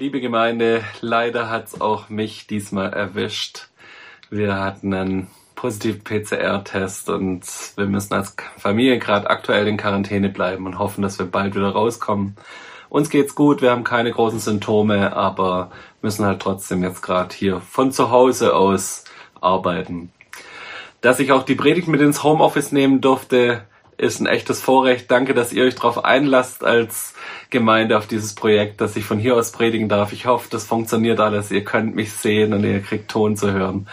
Liebe Gemeinde, leider hat es auch mich diesmal erwischt. Wir hatten einen positiven PCR-Test und wir müssen als Familie gerade aktuell in Quarantäne bleiben und hoffen, dass wir bald wieder rauskommen. Uns geht's gut, wir haben keine großen Symptome, aber müssen halt trotzdem jetzt gerade hier von zu Hause aus arbeiten. Dass ich auch die Predigt mit ins Homeoffice nehmen durfte, ist ein echtes Vorrecht. Danke, dass ihr euch darauf einlasst als Gemeinde auf dieses Projekt, dass ich von hier aus predigen darf. Ich hoffe, das funktioniert alles. Ihr könnt mich sehen und ihr kriegt Ton zu hören.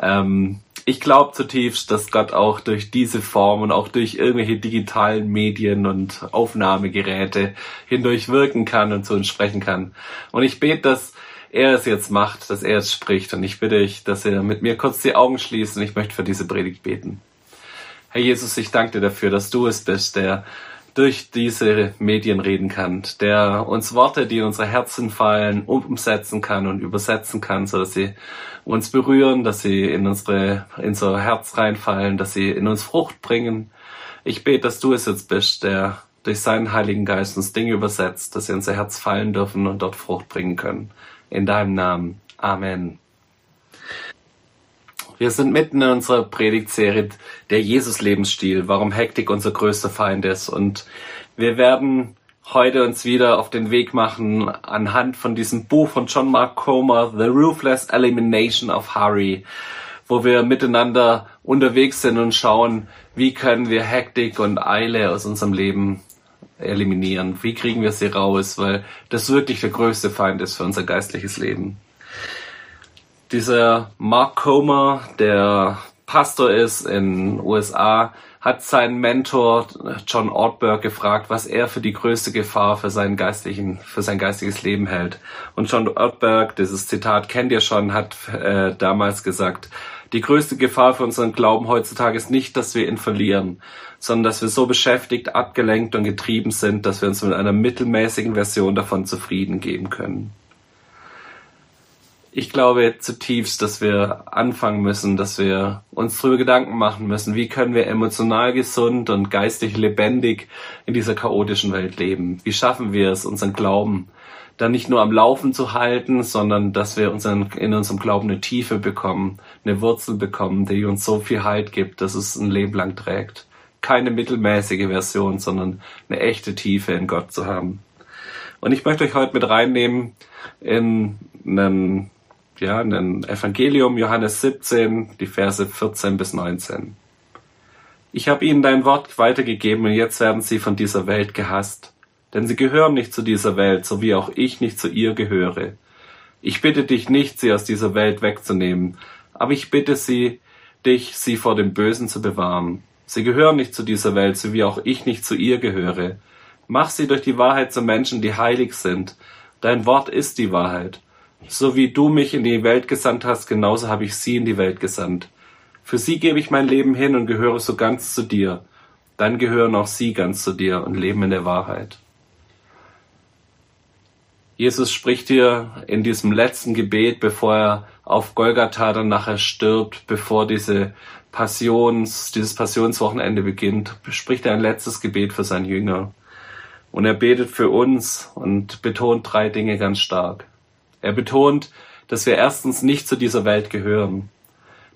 Ähm, ich glaube zutiefst, dass Gott auch durch diese Form und auch durch irgendwelche digitalen Medien und Aufnahmegeräte hindurch wirken kann und zu uns sprechen kann. Und ich bete, dass er es jetzt macht, dass er es spricht. Und ich bitte euch, dass ihr mit mir kurz die Augen schließt und ich möchte für diese Predigt beten. Herr Jesus, ich danke dir dafür, dass du es bist, der durch diese Medien reden kann, der uns Worte, die in unsere Herzen fallen, umsetzen kann und übersetzen kann, so dass sie uns berühren, dass sie in unsere, in unser Herz reinfallen, dass sie in uns Frucht bringen. Ich bete, dass du es jetzt bist, der durch seinen Heiligen Geist uns Dinge übersetzt, dass sie in unser Herz fallen dürfen und dort Frucht bringen können. In deinem Namen. Amen. Wir sind mitten in unserer Predigtserie der Jesus-Lebensstil, warum Hektik unser größter Feind ist. Und wir werden heute uns wieder auf den Weg machen anhand von diesem Buch von John Mark Comer, The Ruthless Elimination of Hurry, wo wir miteinander unterwegs sind und schauen, wie können wir Hektik und Eile aus unserem Leben eliminieren? Wie kriegen wir sie raus? Weil das wirklich der größte Feind ist für unser geistliches Leben. Dieser Mark Comer, der Pastor ist in den USA, hat seinen Mentor John Ortberg gefragt, was er für die größte Gefahr für seinen geistlichen, für sein geistiges Leben hält. Und John Ortberg, dieses Zitat kennt ihr schon, hat äh, damals gesagt, die größte Gefahr für unseren Glauben heutzutage ist nicht, dass wir ihn verlieren, sondern dass wir so beschäftigt, abgelenkt und getrieben sind, dass wir uns mit einer mittelmäßigen Version davon zufrieden geben können ich glaube zutiefst, dass wir anfangen müssen, dass wir uns darüber Gedanken machen müssen, wie können wir emotional gesund und geistig lebendig in dieser chaotischen Welt leben? Wie schaffen wir es, unseren Glauben dann nicht nur am Laufen zu halten, sondern dass wir unseren, in unserem Glauben eine Tiefe bekommen, eine Wurzel bekommen, die uns so viel Halt gibt, dass es ein Leben lang trägt. Keine mittelmäßige Version, sondern eine echte Tiefe in Gott zu haben. Und ich möchte euch heute mit reinnehmen in einen ja, in den Evangelium Johannes 17, die Verse 14 bis 19. Ich habe ihnen dein Wort weitergegeben und jetzt werden sie von dieser Welt gehasst. Denn sie gehören nicht zu dieser Welt, so wie auch ich nicht zu ihr gehöre. Ich bitte dich nicht, sie aus dieser Welt wegzunehmen, aber ich bitte sie, dich, sie vor dem Bösen zu bewahren. Sie gehören nicht zu dieser Welt, so wie auch ich nicht zu ihr gehöre. Mach sie durch die Wahrheit zu Menschen, die heilig sind. Dein Wort ist die Wahrheit. So wie du mich in die Welt gesandt hast, genauso habe ich sie in die Welt gesandt. Für sie gebe ich mein Leben hin und gehöre so ganz zu dir. Dann gehören auch sie ganz zu dir und leben in der Wahrheit. Jesus spricht hier in diesem letzten Gebet, bevor er auf Golgatha dann nachher stirbt, bevor diese Passions, dieses Passionswochenende beginnt, spricht er ein letztes Gebet für seinen Jünger. Und er betet für uns und betont drei Dinge ganz stark. Er betont, dass wir erstens nicht zu dieser Welt gehören,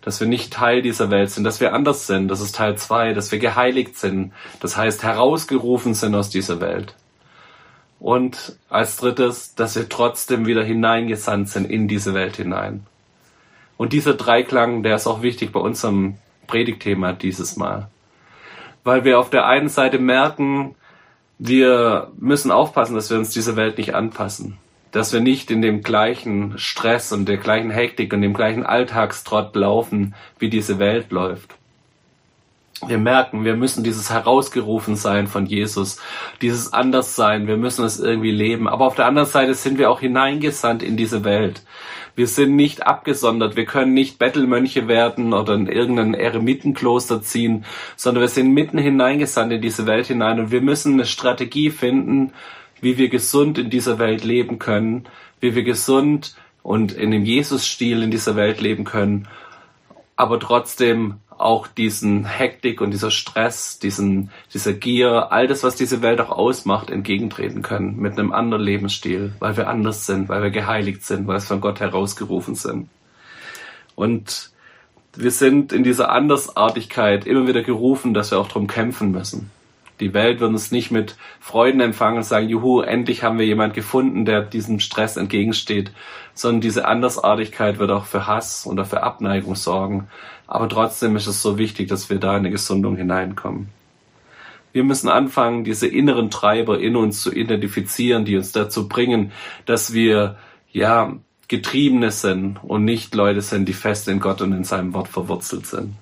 dass wir nicht Teil dieser Welt sind, dass wir anders sind, das ist Teil zwei, dass wir geheiligt sind, das heißt herausgerufen sind aus dieser Welt. Und als drittes, dass wir trotzdem wieder hineingesandt sind in diese Welt hinein. Und dieser Dreiklang, der ist auch wichtig bei unserem Predigtthema dieses Mal. Weil wir auf der einen Seite merken, wir müssen aufpassen, dass wir uns dieser Welt nicht anpassen dass wir nicht in dem gleichen Stress und der gleichen Hektik und dem gleichen Alltagstrott laufen, wie diese Welt läuft. Wir merken, wir müssen dieses herausgerufen sein von Jesus, dieses Anderssein, wir müssen es irgendwie leben. Aber auf der anderen Seite sind wir auch hineingesandt in diese Welt. Wir sind nicht abgesondert, wir können nicht Bettelmönche werden oder in irgendein Eremitenkloster ziehen, sondern wir sind mitten hineingesandt in diese Welt hinein und wir müssen eine Strategie finden, wie wir gesund in dieser Welt leben können, wie wir gesund und in dem Jesus-Stil in dieser Welt leben können, aber trotzdem auch diesen Hektik und dieser Stress, diesen, dieser Gier, all das, was diese Welt auch ausmacht, entgegentreten können mit einem anderen Lebensstil, weil wir anders sind, weil wir geheiligt sind, weil wir von Gott herausgerufen sind. Und wir sind in dieser Andersartigkeit immer wieder gerufen, dass wir auch drum kämpfen müssen. Die Welt wird uns nicht mit Freuden empfangen und sagen, juhu, endlich haben wir jemand gefunden, der diesem Stress entgegensteht, sondern diese Andersartigkeit wird auch für Hass oder für Abneigung sorgen. Aber trotzdem ist es so wichtig, dass wir da in eine Gesundung hineinkommen. Wir müssen anfangen, diese inneren Treiber in uns zu identifizieren, die uns dazu bringen, dass wir, ja, Getriebene sind und nicht Leute sind, die fest in Gott und in seinem Wort verwurzelt sind.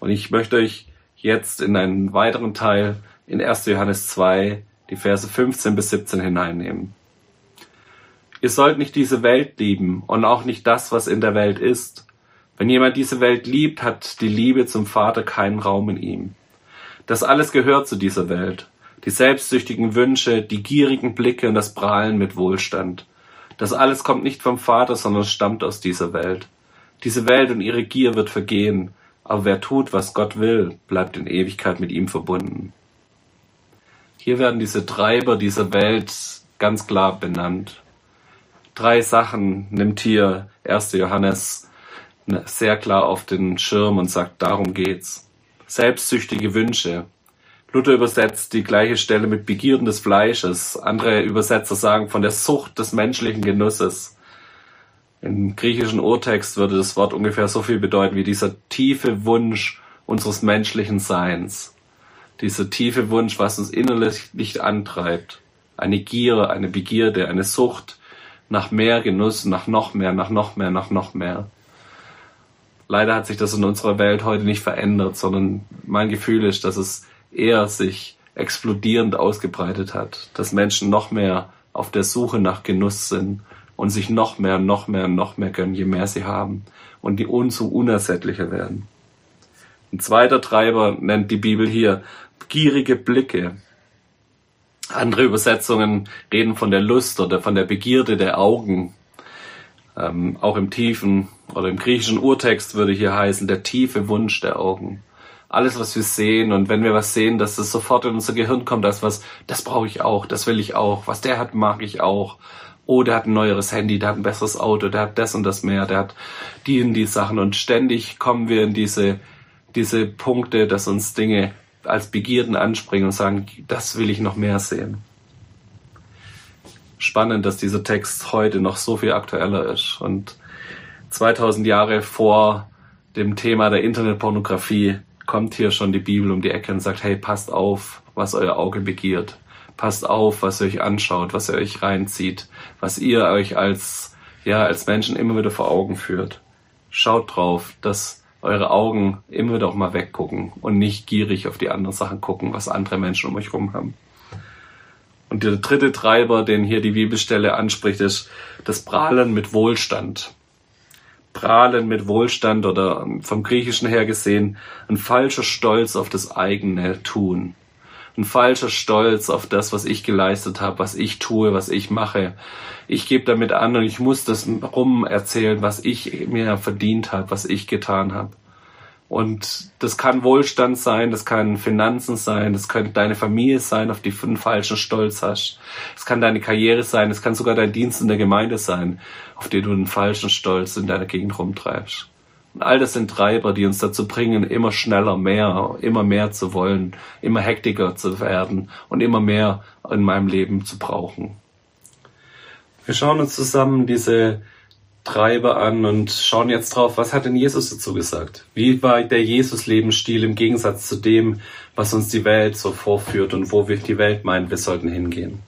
Und ich möchte euch jetzt in einen weiteren Teil in 1. Johannes 2 die Verse 15 bis 17 hineinnehmen. Ihr sollt nicht diese Welt lieben und auch nicht das, was in der Welt ist. Wenn jemand diese Welt liebt, hat die Liebe zum Vater keinen Raum in ihm. Das alles gehört zu dieser Welt. Die selbstsüchtigen Wünsche, die gierigen Blicke und das Prahlen mit Wohlstand. Das alles kommt nicht vom Vater, sondern stammt aus dieser Welt. Diese Welt und ihre Gier wird vergehen, aber wer tut, was Gott will, bleibt in Ewigkeit mit ihm verbunden. Hier werden diese Treiber dieser Welt ganz klar benannt. Drei Sachen nimmt hier 1. Johannes sehr klar auf den Schirm und sagt, darum geht's. Selbstsüchtige Wünsche. Luther übersetzt die gleiche Stelle mit Begierden des Fleisches. Andere Übersetzer sagen von der Sucht des menschlichen Genusses. Im griechischen Urtext würde das Wort ungefähr so viel bedeuten wie dieser tiefe Wunsch unseres menschlichen Seins dieser tiefe Wunsch, was uns innerlich nicht antreibt. Eine Gier, eine Begierde, eine Sucht nach mehr Genuss, nach noch mehr, nach noch mehr, nach noch mehr. Leider hat sich das in unserer Welt heute nicht verändert, sondern mein Gefühl ist, dass es eher sich explodierend ausgebreitet hat, dass Menschen noch mehr auf der Suche nach Genuss sind und sich noch mehr, noch mehr, noch mehr gönnen, je mehr sie haben und die umso unersättlicher werden. Ein zweiter Treiber nennt die Bibel hier gierige Blicke. Andere Übersetzungen reden von der Lust oder von der Begierde der Augen. Ähm, auch im tiefen oder im griechischen Urtext würde hier heißen, der tiefe Wunsch der Augen. Alles, was wir sehen und wenn wir was sehen, dass es sofort in unser Gehirn kommt, als was, das brauche ich auch, das will ich auch, was der hat, mag ich auch. Oh, der hat ein neueres Handy, der hat ein besseres Auto, der hat das und das mehr, der hat die und die Sachen und ständig kommen wir in diese, diese Punkte, dass uns Dinge als Begierden anspringen und sagen, das will ich noch mehr sehen. Spannend, dass dieser Text heute noch so viel aktueller ist und 2000 Jahre vor dem Thema der Internetpornografie kommt hier schon die Bibel um die Ecke und sagt, hey, passt auf, was euer Auge begiert. Passt auf, was ihr euch anschaut, was ihr euch reinzieht, was ihr euch als, ja, als Menschen immer wieder vor Augen führt. Schaut drauf, dass eure Augen immer auch mal weggucken und nicht gierig auf die anderen Sachen gucken, was andere Menschen um euch rum haben. Und der dritte Treiber, den hier die Bibelstelle anspricht, ist das Prahlen mit Wohlstand. Prahlen mit Wohlstand oder vom Griechischen her gesehen ein falscher Stolz auf das eigene Tun ein falscher Stolz auf das, was ich geleistet habe, was ich tue, was ich mache. Ich gebe damit an und ich muss das rum erzählen, was ich mir verdient habe, was ich getan habe. Und das kann Wohlstand sein, das kann Finanzen sein, das könnte deine Familie sein, auf die du einen falschen Stolz hast. Es kann deine Karriere sein, es kann sogar dein Dienst in der Gemeinde sein, auf die du einen falschen Stolz in deiner Gegend rumtreibst. Und all das sind Treiber, die uns dazu bringen, immer schneller mehr, immer mehr zu wollen, immer hektiker zu werden und immer mehr in meinem Leben zu brauchen. Wir schauen uns zusammen diese Treiber an und schauen jetzt drauf, was hat denn Jesus dazu gesagt? Wie war der Jesus-Lebensstil im Gegensatz zu dem, was uns die Welt so vorführt und wo wir die Welt meinen, wir sollten hingehen?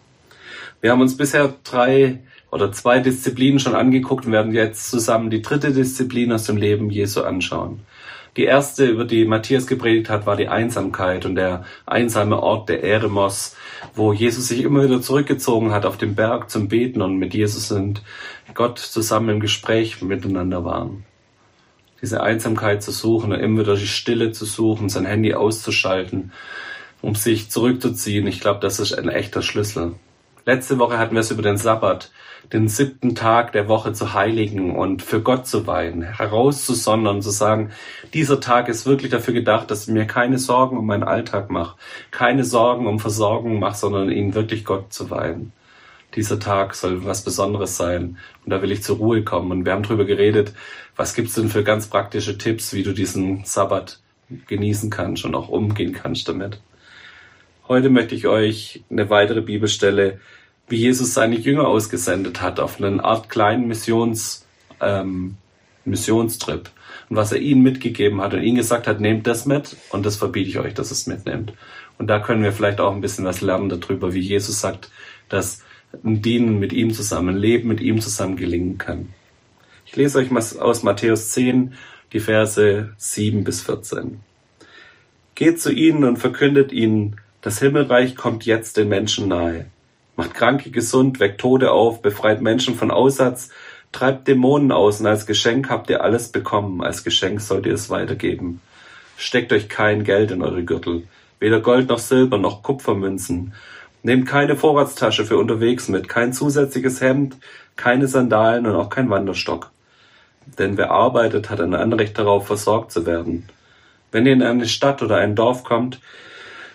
Wir haben uns bisher drei oder zwei Disziplinen schon angeguckt und werden jetzt zusammen die dritte Disziplin aus dem Leben Jesu anschauen. Die erste, über die Matthias gepredigt hat, war die Einsamkeit und der einsame Ort der Eremos, wo Jesus sich immer wieder zurückgezogen hat auf den Berg zum Beten und mit Jesus und Gott zusammen im Gespräch miteinander waren. Diese Einsamkeit zu suchen und immer wieder die Stille zu suchen, sein Handy auszuschalten, um sich zurückzuziehen, ich glaube, das ist ein echter Schlüssel. Letzte Woche hatten wir es über den Sabbat, den siebten Tag der Woche zu heiligen und für Gott zu weihen, herauszusondern, zu sagen, dieser Tag ist wirklich dafür gedacht, dass ich mir keine Sorgen um meinen Alltag mache, keine Sorgen um Versorgung mache, sondern ihn wirklich Gott zu weihen. Dieser Tag soll was Besonderes sein und da will ich zur Ruhe kommen. Und wir haben darüber geredet, was gibt's denn für ganz praktische Tipps, wie du diesen Sabbat genießen kannst und auch umgehen kannst damit. Heute möchte ich euch eine weitere Bibelstelle wie Jesus seine Jünger ausgesendet hat auf einen Art kleinen Missions, ähm, Missionstrip. Und was er ihnen mitgegeben hat und ihnen gesagt hat, nehmt das mit und das verbiete ich euch, dass es mitnehmt. Und da können wir vielleicht auch ein bisschen was lernen darüber, wie Jesus sagt, dass ein Dienen mit ihm zusammen, ein Leben mit ihm zusammen gelingen kann. Ich lese euch mal aus Matthäus 10, die Verse 7 bis 14. Geht zu ihnen und verkündet ihnen, das Himmelreich kommt jetzt den Menschen nahe macht Kranke gesund, weckt Tode auf, befreit Menschen von Aussatz, treibt Dämonen aus und als Geschenk habt ihr alles bekommen, als Geschenk sollt ihr es weitergeben. Steckt euch kein Geld in eure Gürtel, weder Gold noch Silber noch Kupfermünzen. Nehmt keine Vorratstasche für unterwegs mit, kein zusätzliches Hemd, keine Sandalen und auch kein Wanderstock. Denn wer arbeitet, hat ein Anrecht darauf, versorgt zu werden. Wenn ihr in eine Stadt oder ein Dorf kommt,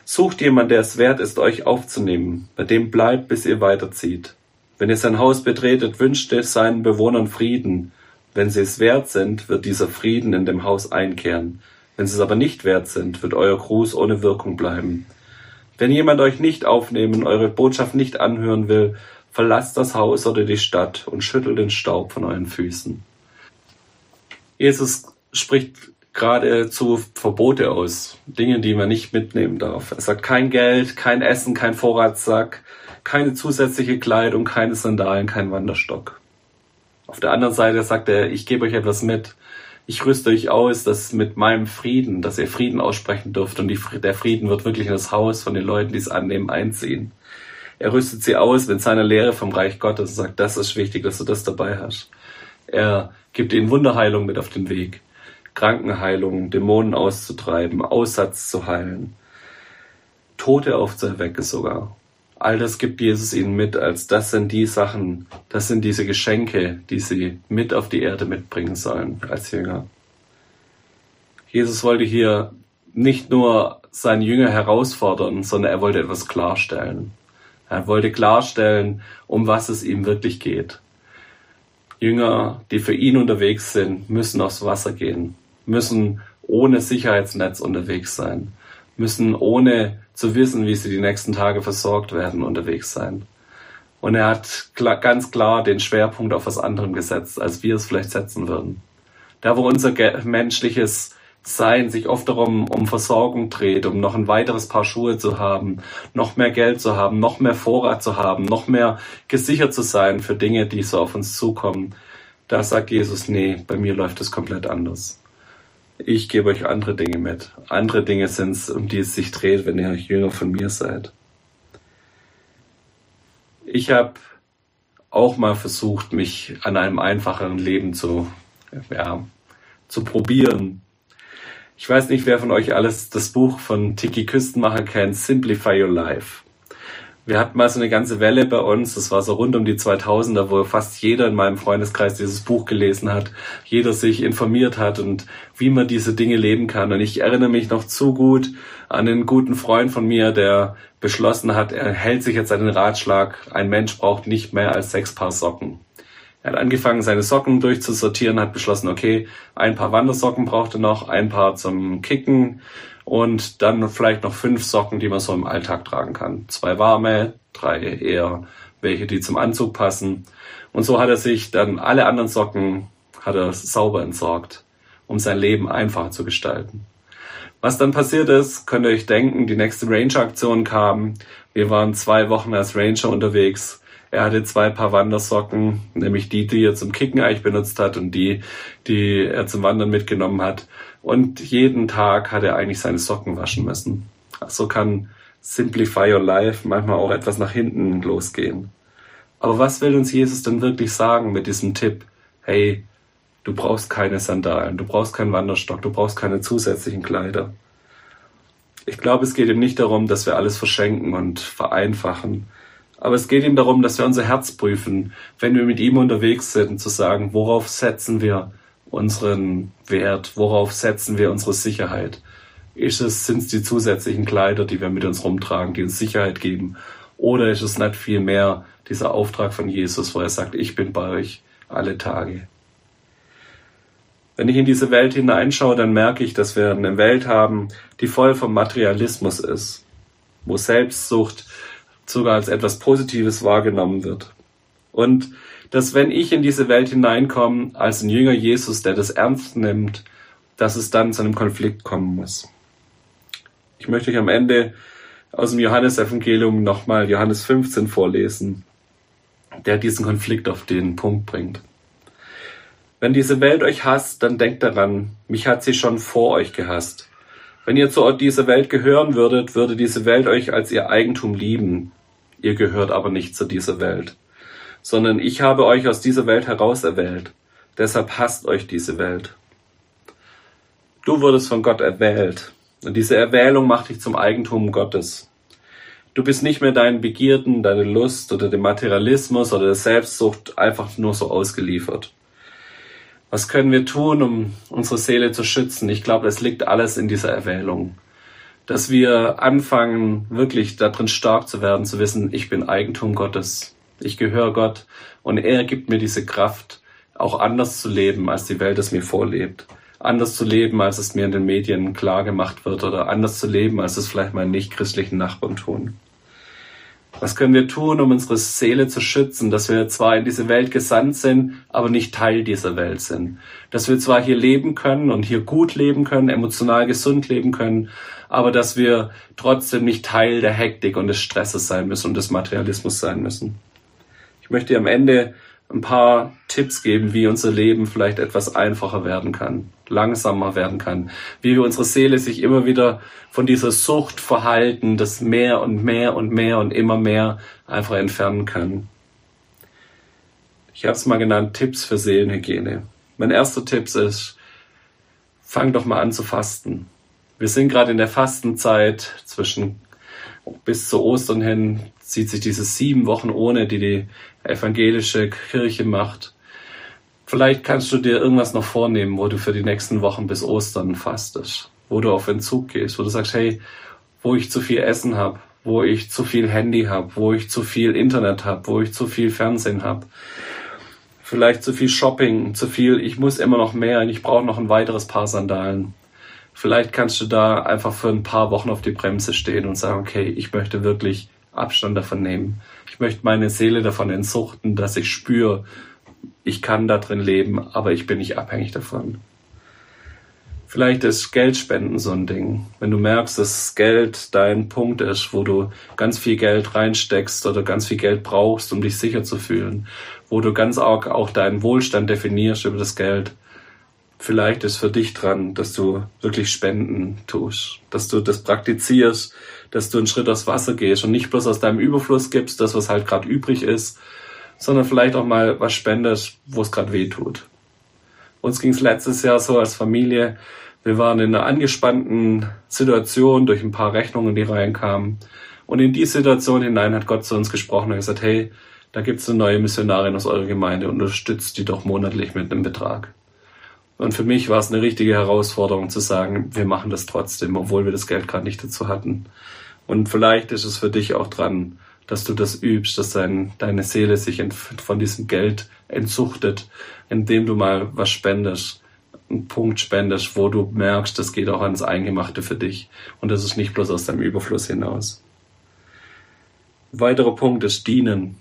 Sucht jemand, der es wert ist, euch aufzunehmen, bei dem bleibt, bis ihr weiterzieht. Wenn ihr sein Haus betretet, wünscht es seinen Bewohnern Frieden. Wenn sie es wert sind, wird dieser Frieden in dem Haus einkehren. Wenn sie es aber nicht wert sind, wird euer Gruß ohne Wirkung bleiben. Wenn jemand euch nicht aufnehmen, eure Botschaft nicht anhören will, verlasst das Haus oder die Stadt und schüttelt den Staub von euren Füßen. Jesus spricht geradezu Verbote aus. Dinge, die man nicht mitnehmen darf. Er sagt kein Geld, kein Essen, kein Vorratssack, keine zusätzliche Kleidung, keine Sandalen, kein Wanderstock. Auf der anderen Seite sagt er, ich gebe euch etwas mit. Ich rüste euch aus, dass mit meinem Frieden, dass ihr Frieden aussprechen dürft und die, der Frieden wird wirklich in das Haus von den Leuten, die es annehmen, einziehen. Er rüstet sie aus mit seiner Lehre vom Reich Gottes und sagt, das ist wichtig, dass du das dabei hast. Er gibt ihnen Wunderheilung mit auf den Weg. Krankenheilung, Dämonen auszutreiben, Aussatz zu heilen, Tote aufzuerwecken sogar. All das gibt Jesus ihnen mit, als das sind die Sachen, das sind diese Geschenke, die sie mit auf die Erde mitbringen sollen als Jünger. Jesus wollte hier nicht nur seine Jünger herausfordern, sondern er wollte etwas klarstellen. Er wollte klarstellen, um was es ihm wirklich geht. Jünger, die für ihn unterwegs sind, müssen aufs Wasser gehen müssen ohne Sicherheitsnetz unterwegs sein, müssen ohne zu wissen, wie sie die nächsten Tage versorgt werden, unterwegs sein. Und er hat klar, ganz klar den Schwerpunkt auf was anderem gesetzt, als wir es vielleicht setzen würden. Da, wo unser menschliches Sein sich oft darum um Versorgung dreht, um noch ein weiteres Paar Schuhe zu haben, noch mehr Geld zu haben, noch mehr Vorrat zu haben, noch mehr gesichert zu sein für Dinge, die so auf uns zukommen, da sagt Jesus, nee, bei mir läuft es komplett anders. Ich gebe euch andere Dinge mit. Andere Dinge sind es, um die es sich dreht, wenn ihr Jünger von mir seid. Ich habe auch mal versucht, mich an einem einfacheren Leben zu, ja, zu probieren. Ich weiß nicht, wer von euch alles das Buch von Tiki Küstenmacher kennt, Simplify Your Life. Wir hatten mal so eine ganze Welle bei uns, das war so rund um die 2000er, wo fast jeder in meinem Freundeskreis dieses Buch gelesen hat, jeder sich informiert hat und wie man diese Dinge leben kann. Und ich erinnere mich noch zu gut an einen guten Freund von mir, der beschlossen hat, er hält sich jetzt an den Ratschlag, ein Mensch braucht nicht mehr als sechs Paar Socken. Er hat angefangen, seine Socken durchzusortieren, hat beschlossen, okay, ein paar Wandersocken braucht er noch, ein paar zum Kicken, und dann vielleicht noch fünf Socken, die man so im Alltag tragen kann. Zwei warme, drei eher welche, die zum Anzug passen. Und so hat er sich dann alle anderen Socken hat er sauber entsorgt, um sein Leben einfacher zu gestalten. Was dann passiert ist, könnt ihr euch denken, die nächste Ranger-Aktion kam. Wir waren zwei Wochen als Ranger unterwegs. Er hatte zwei Paar Wandersocken, nämlich die, die er zum Kicken eigentlich benutzt hat und die, die er zum Wandern mitgenommen hat. Und jeden Tag hat er eigentlich seine Socken waschen müssen. So kann Simplify Your Life manchmal auch etwas nach hinten losgehen. Aber was will uns Jesus denn wirklich sagen mit diesem Tipp? Hey, du brauchst keine Sandalen, du brauchst keinen Wanderstock, du brauchst keine zusätzlichen Kleider. Ich glaube, es geht ihm nicht darum, dass wir alles verschenken und vereinfachen, Aber es geht ihm darum, dass wir unser Herz prüfen, wenn wir mit ihm unterwegs sind, zu sagen, worauf setzen wir unseren Wert, worauf setzen wir unsere Sicherheit? Ist es, sind es die zusätzlichen Kleider, die wir mit uns rumtragen, die uns Sicherheit geben? Oder ist es nicht viel mehr dieser Auftrag von Jesus, wo er sagt, ich bin bei euch alle Tage? Wenn ich in diese Welt hineinschaue, dann merke ich, dass wir eine Welt haben, die voll vom Materialismus ist, wo Selbstsucht sogar als etwas Positives wahrgenommen wird. Und dass wenn ich in diese Welt hineinkomme als ein Jünger Jesus, der das ernst nimmt, dass es dann zu einem Konflikt kommen muss. Ich möchte euch am Ende aus dem Johannesevangelium nochmal Johannes 15 vorlesen, der diesen Konflikt auf den Punkt bringt. Wenn diese Welt euch hasst, dann denkt daran, mich hat sie schon vor euch gehasst. Wenn ihr zu dieser Welt gehören würdet, würde diese Welt euch als ihr Eigentum lieben. Ihr gehört aber nicht zu dieser Welt, sondern ich habe euch aus dieser Welt heraus erwählt. Deshalb hasst euch diese Welt. Du wurdest von Gott erwählt, und diese Erwählung macht dich zum Eigentum Gottes. Du bist nicht mehr deinen Begierden, deine Lust oder dem Materialismus oder der Selbstsucht einfach nur so ausgeliefert. Was können wir tun, um unsere Seele zu schützen? Ich glaube, es liegt alles in dieser Erwählung. Dass wir anfangen, wirklich darin stark zu werden, zu wissen, ich bin Eigentum Gottes. Ich gehöre Gott und er gibt mir diese Kraft, auch anders zu leben, als die Welt es mir vorlebt anders zu leben, als es mir in den Medien klar gemacht wird oder anders zu leben, als es vielleicht meine nicht-christlichen Nachbarn tun. Was können wir tun, um unsere Seele zu schützen, dass wir zwar in diese Welt gesandt sind, aber nicht Teil dieser Welt sind? Dass wir zwar hier leben können und hier gut leben können, emotional gesund leben können, aber dass wir trotzdem nicht Teil der Hektik und des Stresses sein müssen und des Materialismus sein müssen. Ich möchte am Ende ein paar Tipps geben, wie unser Leben vielleicht etwas einfacher werden kann, langsamer werden kann, wie wir unsere Seele sich immer wieder von dieser Sucht verhalten, das mehr und mehr und mehr und immer mehr einfach entfernen kann. Ich habe es mal genannt, Tipps für Seelenhygiene. Mein erster Tipp ist, fang doch mal an zu fasten. Wir sind gerade in der Fastenzeit zwischen bis zu Ostern hin zieht sich diese sieben Wochen ohne, die die evangelische Kirche macht. Vielleicht kannst du dir irgendwas noch vornehmen, wo du für die nächsten Wochen bis Ostern fastest, wo du auf Entzug gehst, wo du sagst, hey, wo ich zu viel Essen habe, wo ich zu viel Handy habe, wo ich zu viel Internet habe, wo ich zu viel Fernsehen habe, vielleicht zu viel Shopping, zu viel, ich muss immer noch mehr ich brauche noch ein weiteres Paar Sandalen. Vielleicht kannst du da einfach für ein paar Wochen auf die Bremse stehen und sagen, okay, ich möchte wirklich Abstand davon nehmen. Ich möchte meine Seele davon entsuchten, dass ich spüre, ich kann da drin leben, aber ich bin nicht abhängig davon. Vielleicht ist Geldspenden so ein Ding. Wenn du merkst, dass Geld dein Punkt ist, wo du ganz viel Geld reinsteckst oder ganz viel Geld brauchst, um dich sicher zu fühlen, wo du ganz arg auch deinen Wohlstand definierst über das Geld, vielleicht ist für dich dran, dass du wirklich Spenden tust, dass du das praktizierst, dass du einen Schritt aufs Wasser gehst und nicht bloß aus deinem Überfluss gibst, das, was halt gerade übrig ist, sondern vielleicht auch mal was spendest, wo es gerade weh tut. Uns ging es letztes Jahr so als Familie, wir waren in einer angespannten Situation durch ein paar Rechnungen, die reinkamen. Und in die Situation hinein hat Gott zu uns gesprochen und gesagt, hey, da gibt es eine neue Missionarin aus eurer Gemeinde, unterstützt die doch monatlich mit einem Betrag. Und für mich war es eine richtige Herausforderung zu sagen, wir machen das trotzdem, obwohl wir das Geld gerade nicht dazu hatten. Und vielleicht ist es für dich auch dran, dass du das übst, dass dein, deine Seele sich von diesem Geld entzuchtet, indem du mal was spendest, einen Punkt spendest, wo du merkst, das geht auch ans Eingemachte für dich. Und das ist nicht bloß aus deinem Überfluss hinaus. Weiterer Punkt ist Dienen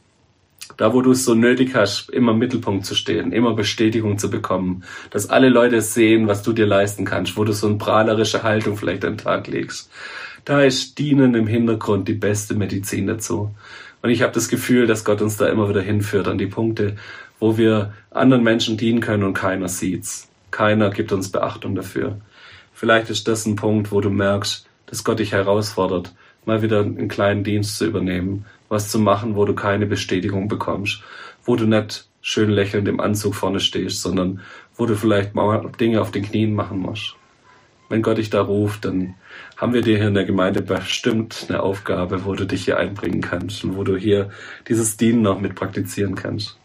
da wo du es so nötig hast, immer im Mittelpunkt zu stehen, immer Bestätigung zu bekommen, dass alle Leute sehen, was du dir leisten kannst, wo du so eine prahlerische Haltung vielleicht an den Tag legst. Da ist Dienen im Hintergrund die beste Medizin dazu. Und ich habe das Gefühl, dass Gott uns da immer wieder hinführt an die Punkte, wo wir anderen Menschen dienen können und keiner sieht's. Keiner gibt uns Beachtung dafür. Vielleicht ist das ein Punkt, wo du merkst, dass Gott dich herausfordert, mal wieder einen kleinen Dienst zu übernehmen, was zu machen, wo du keine Bestätigung bekommst, wo du nicht schön lächelnd im Anzug vorne stehst, sondern wo du vielleicht mal Dinge auf den Knien machen musst. wenn Gott dich da ruft, dann haben wir dir hier in der Gemeinde bestimmt eine Aufgabe, wo du dich hier einbringen kannst und wo du hier dieses Dienen noch mit praktizieren kannst.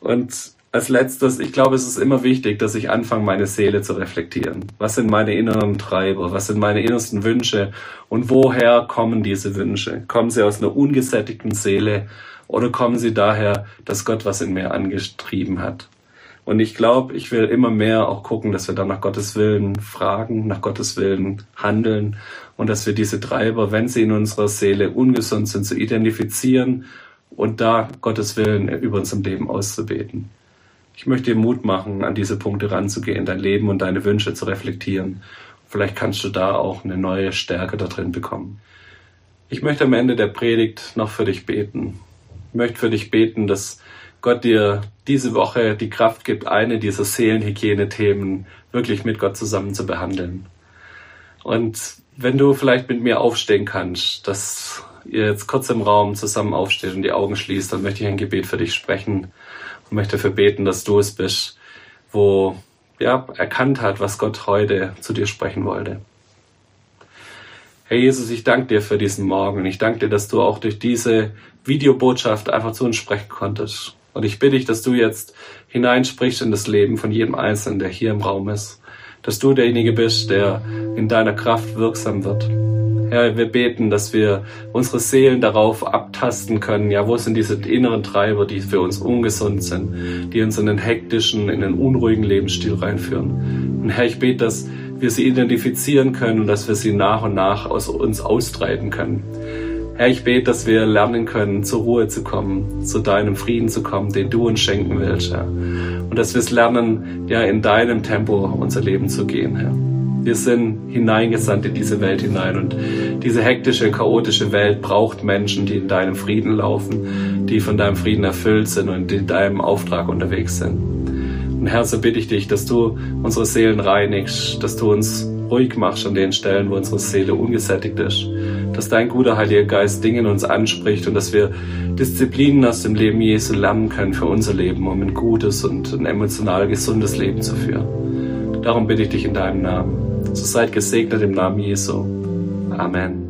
Und als letztes, ich glaube, es ist immer wichtig, dass ich anfange, meine Seele zu reflektieren. Was sind meine inneren Treiber? Was sind meine innersten Wünsche? Und woher kommen diese Wünsche? Kommen sie aus einer ungesättigten Seele oder kommen sie daher, dass Gott was in mir angetrieben hat? Und ich glaube, ich will immer mehr auch gucken, dass wir dann nach Gottes Willen fragen, nach Gottes Willen handeln und dass wir diese Treiber, wenn sie in unserer Seele ungesund sind, zu identifizieren und da Gottes Willen über unserem Leben auszubeten. Ich möchte dir Mut machen, an diese Punkte ranzugehen, dein Leben und deine Wünsche zu reflektieren. Vielleicht kannst du da auch eine neue Stärke da drin bekommen. Ich möchte am Ende der Predigt noch für dich beten. Ich möchte für dich beten, dass Gott dir diese Woche die Kraft gibt, eine dieser Seelenhygiene-Themen wirklich mit Gott zusammen zu behandeln. Und wenn du vielleicht mit mir aufstehen kannst, dass ihr jetzt kurz im Raum zusammen aufsteht und die Augen schließt, dann möchte ich ein Gebet für dich sprechen und möchte dafür beten, dass du es bist, wo ja, erkannt hat, was Gott heute zu dir sprechen wollte. Herr Jesus, ich danke dir für diesen Morgen. Ich danke dir, dass du auch durch diese Videobotschaft einfach zu uns sprechen konntest. Und ich bitte dich, dass du jetzt hineinsprichst in das Leben von jedem Einzelnen, der hier im Raum ist. Dass du derjenige bist, der in deiner Kraft wirksam wird. Herr, wir beten, dass wir unsere Seelen darauf abtasten können. Ja, wo sind diese inneren Treiber, die für uns ungesund sind, die uns in den hektischen, in den unruhigen Lebensstil reinführen. Und Herr, ich bete, dass wir sie identifizieren können und dass wir sie nach und nach aus uns austreiben können. Herr, ich bete, dass wir lernen können, zur Ruhe zu kommen, zu deinem Frieden zu kommen, den du uns schenken willst, Herr. Und dass wir es lernen, ja, in deinem Tempo unser Leben zu gehen, Herr. Wir sind hineingesandt in diese Welt hinein und diese hektische, chaotische Welt braucht Menschen, die in deinem Frieden laufen, die von deinem Frieden erfüllt sind und in deinem Auftrag unterwegs sind. Und Herr, so bitte ich dich, dass du unsere Seelen reinigst, dass du uns ruhig machst an den Stellen, wo unsere Seele ungesättigt ist. Dass dein guter Heiliger Geist Dinge in uns anspricht und dass wir Disziplinen aus dem Leben Jesu lernen können für unser Leben, um ein gutes und ein emotional gesundes Leben zu führen. Darum bitte ich dich in deinem Namen. So seid gesegnet im Namen Jesu. Amen.